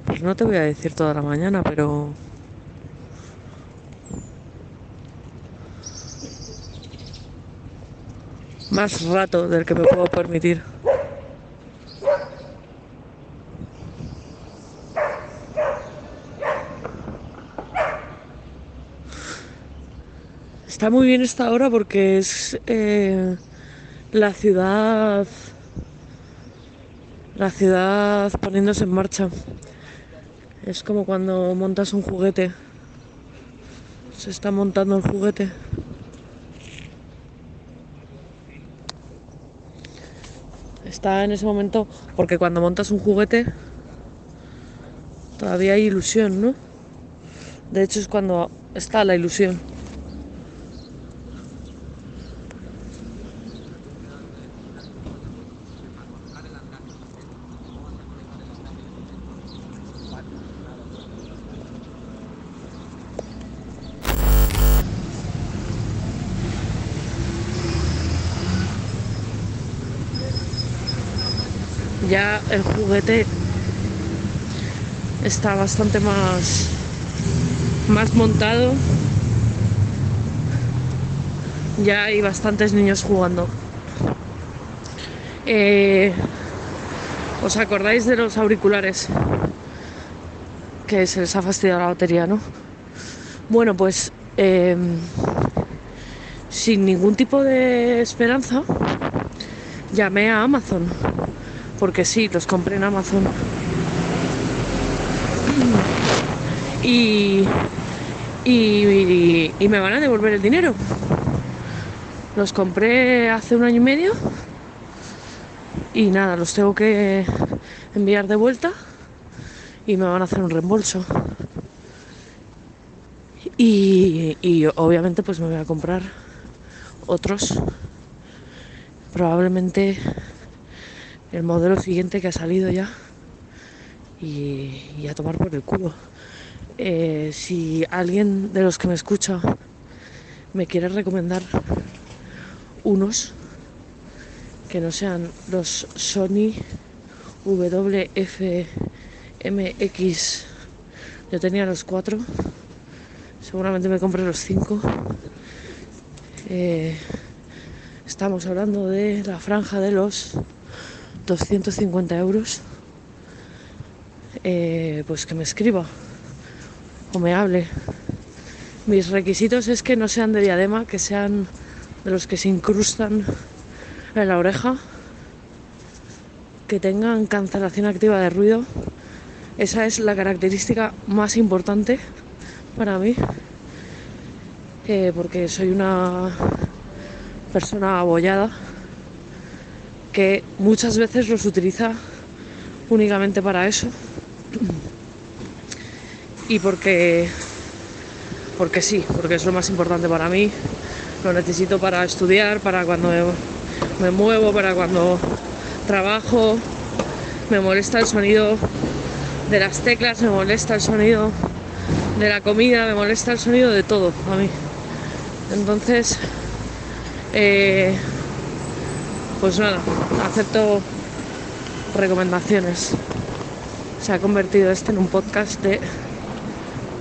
Pues no te voy a decir toda la mañana, pero más rato del que me puedo permitir. Está muy bien esta hora porque es eh, la ciudad, la ciudad poniéndose en marcha. Es como cuando montas un juguete. Se está montando el juguete. Está en ese momento, porque cuando montas un juguete todavía hay ilusión, ¿no? De hecho es cuando está la ilusión. Ya el juguete está bastante más más montado. Ya hay bastantes niños jugando. Eh, ¿Os acordáis de los auriculares? Que se les ha fastidiado la batería, ¿no? Bueno, pues eh, sin ningún tipo de esperanza, llamé a Amazon. Porque sí, los compré en Amazon. Y, y, y me van a devolver el dinero. Los compré hace un año y medio y nada, los tengo que enviar de vuelta y me van a hacer un reembolso. Y, y obviamente pues me voy a comprar otros. Probablemente el modelo siguiente que ha salido ya y, a tomar por el culo. Eh, si alguien de los que me escucha me quiere recomendar unos que no sean los Sony WF-MX. Yo tenía los cuatro. Seguramente me compré los cinco. Eh, estamos hablando de la franja de los 250 euros. Eh, pues que me escriba o me hable. Mis requisitos es que no sean de diadema, que sean de los que se incrustan en la oreja, que tengan cancelación activa de ruido. Esa es la característica más importante para mí, eh, porque soy una persona abollada que muchas veces los utiliza únicamente para eso y porque porque sí, porque es lo más importante para mí. Lo necesito para estudiar, para cuando me, me muevo, para cuando trabajo. Me molesta el sonido de las teclas, me molesta el sonido de la comida, me molesta el sonido de todo a mí. Entonces, eh, pues nada, acepto recomendaciones. Se ha convertido este en un podcast de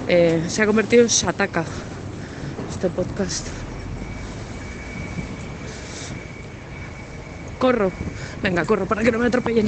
eh, se ha convertido en Sataka este podcast. Corro, venga, corro para que no me atropellen.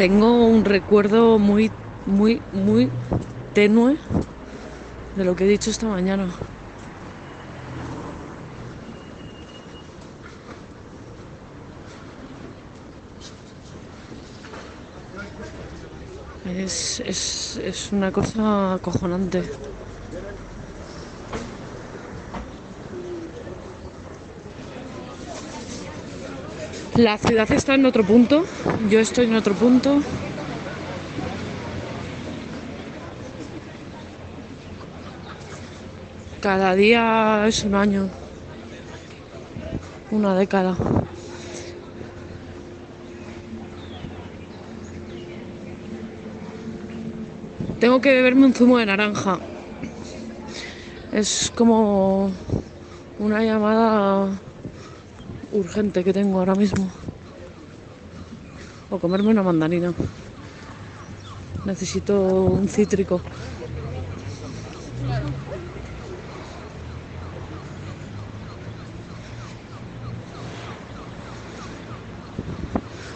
Tengo un recuerdo muy, muy, muy tenue de lo que he dicho esta mañana. Es, es, es una cosa acojonante. La ciudad está en otro punto, yo estoy en otro punto. Cada día es un año, una década. Tengo que beberme un zumo de naranja. Es como una llamada urgente que tengo ahora mismo. O comerme una mandarina. Necesito un cítrico.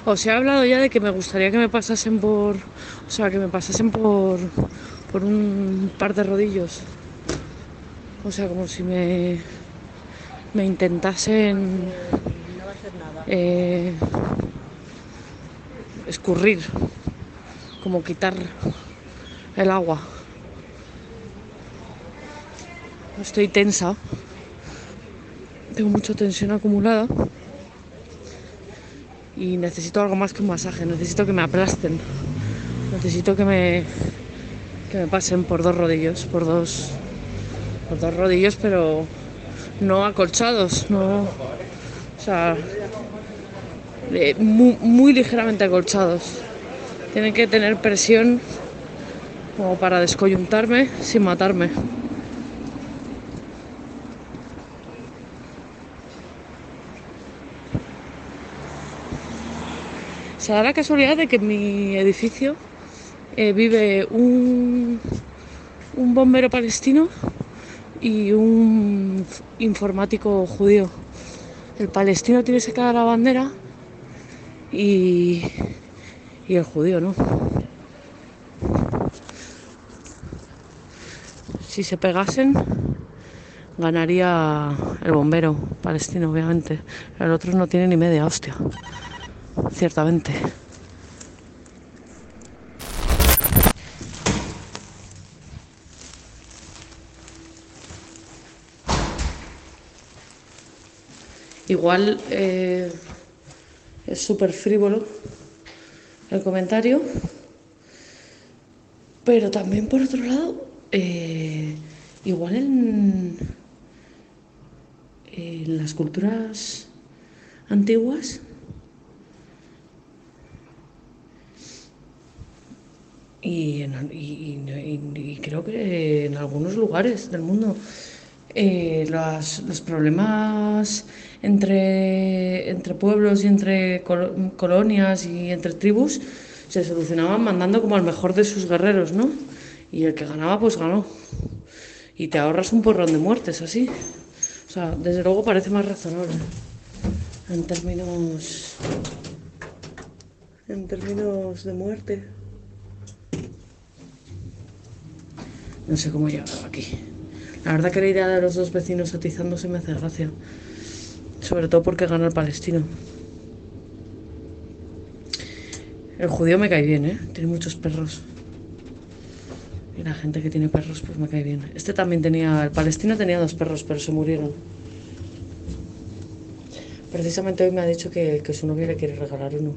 Os he hablado ya de que me gustaría que me pasasen por. O sea, que me pasasen por. por un par de rodillos. O sea, como si me. me intentasen. Eh, escurrir. Como quitar el agua. Estoy tensa. Tengo mucha tensión acumulada y necesito algo más que un masaje, necesito que me aplasten, necesito que me, que me pasen por dos rodillos, por dos, por dos rodillos, pero no acolchados, no, o sea, eh, muy, ligeramente acolchados. Tienen que tener presión como para descoyuntarme sin matarme. Se da la casualidad de que en mi edificio eh, vive un, bombero palestino y un informático judío. El palestino tiene sacada la bandera y, el judío no. Si se pegasen, ganaría el bombero palestino, obviamente. El otro no tiene ni media hostia ciertamente. Igual eh, es súper frívolo el comentario, pero también por otro lado, eh, igual en, las culturas antiguas y, creo que en algunos lugares del mundo eh, los problemas entre, entre pueblos y entre colo- colonias y entre tribus se solucionaban mandando como al mejor de sus guerreros, ¿no? Y el que ganaba, pues ganó. Y te ahorras un porrón de muertes así. O sea, desde luego parece más razonable en términos en términos de muerte. No sé cómo he llegado aquí. La verdad que la idea de los dos vecinos atizándose me hace gracia. Sobre todo porque gana el palestino. El judío me cae bien, ¿eh? Tiene muchos perros. Y la gente que tiene perros, pues me cae bien. Este también tenía, el palestino tenía dos perros, pero se murieron. Precisamente hoy me ha dicho que, que su novia le quiere regalar uno.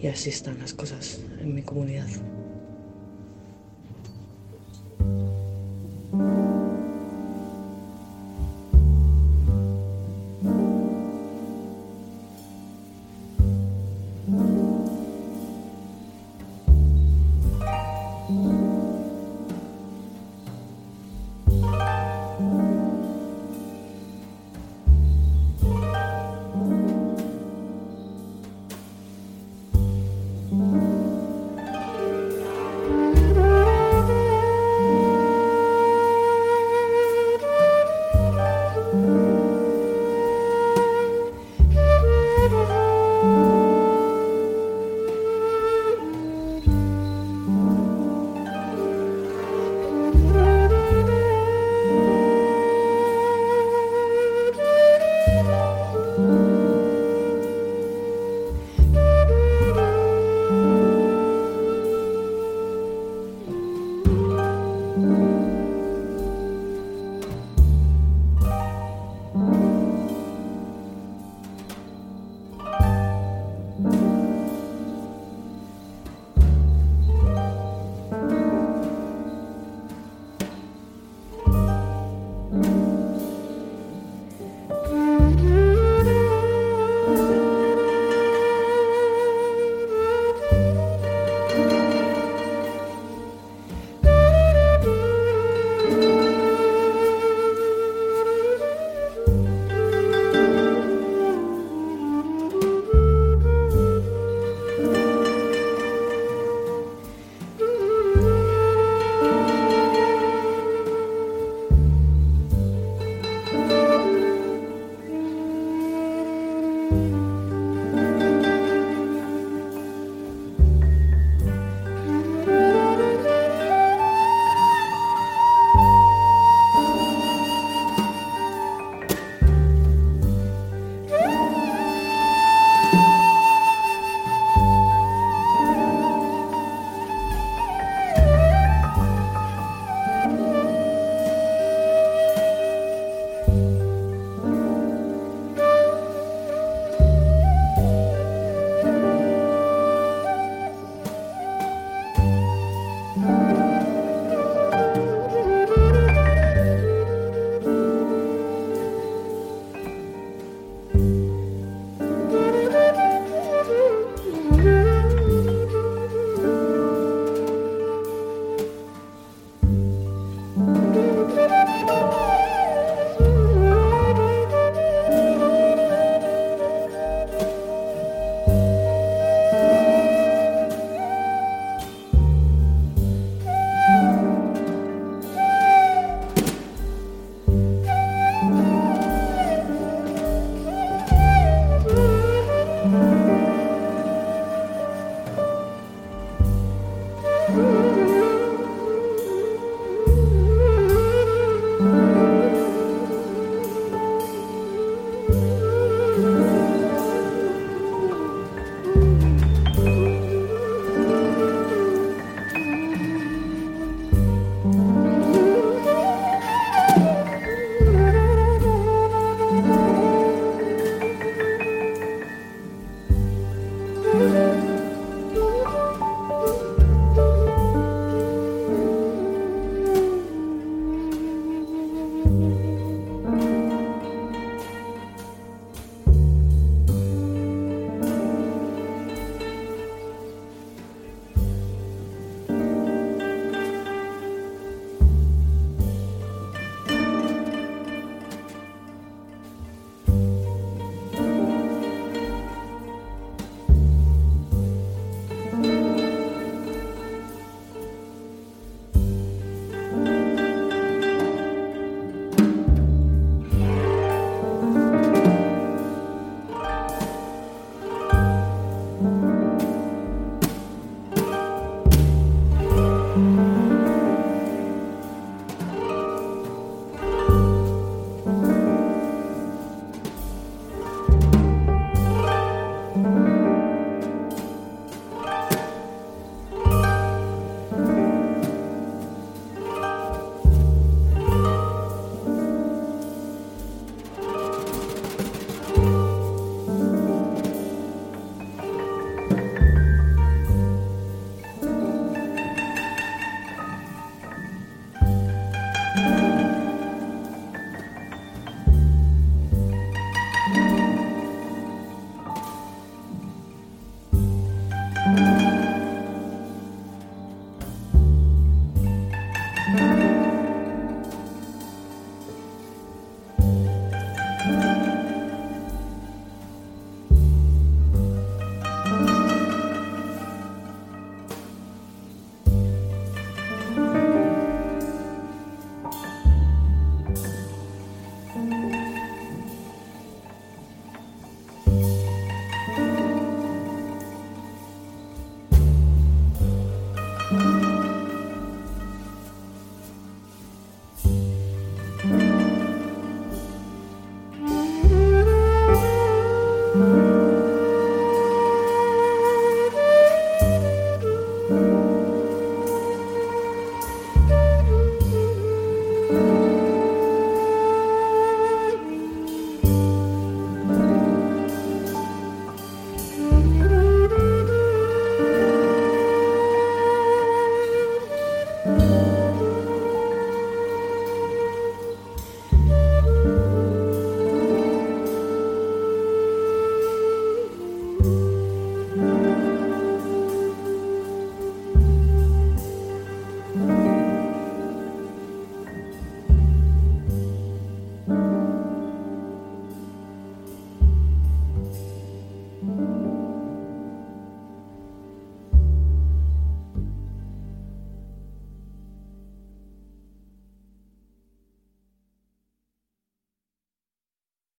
Y así están las cosas en mi comunidad.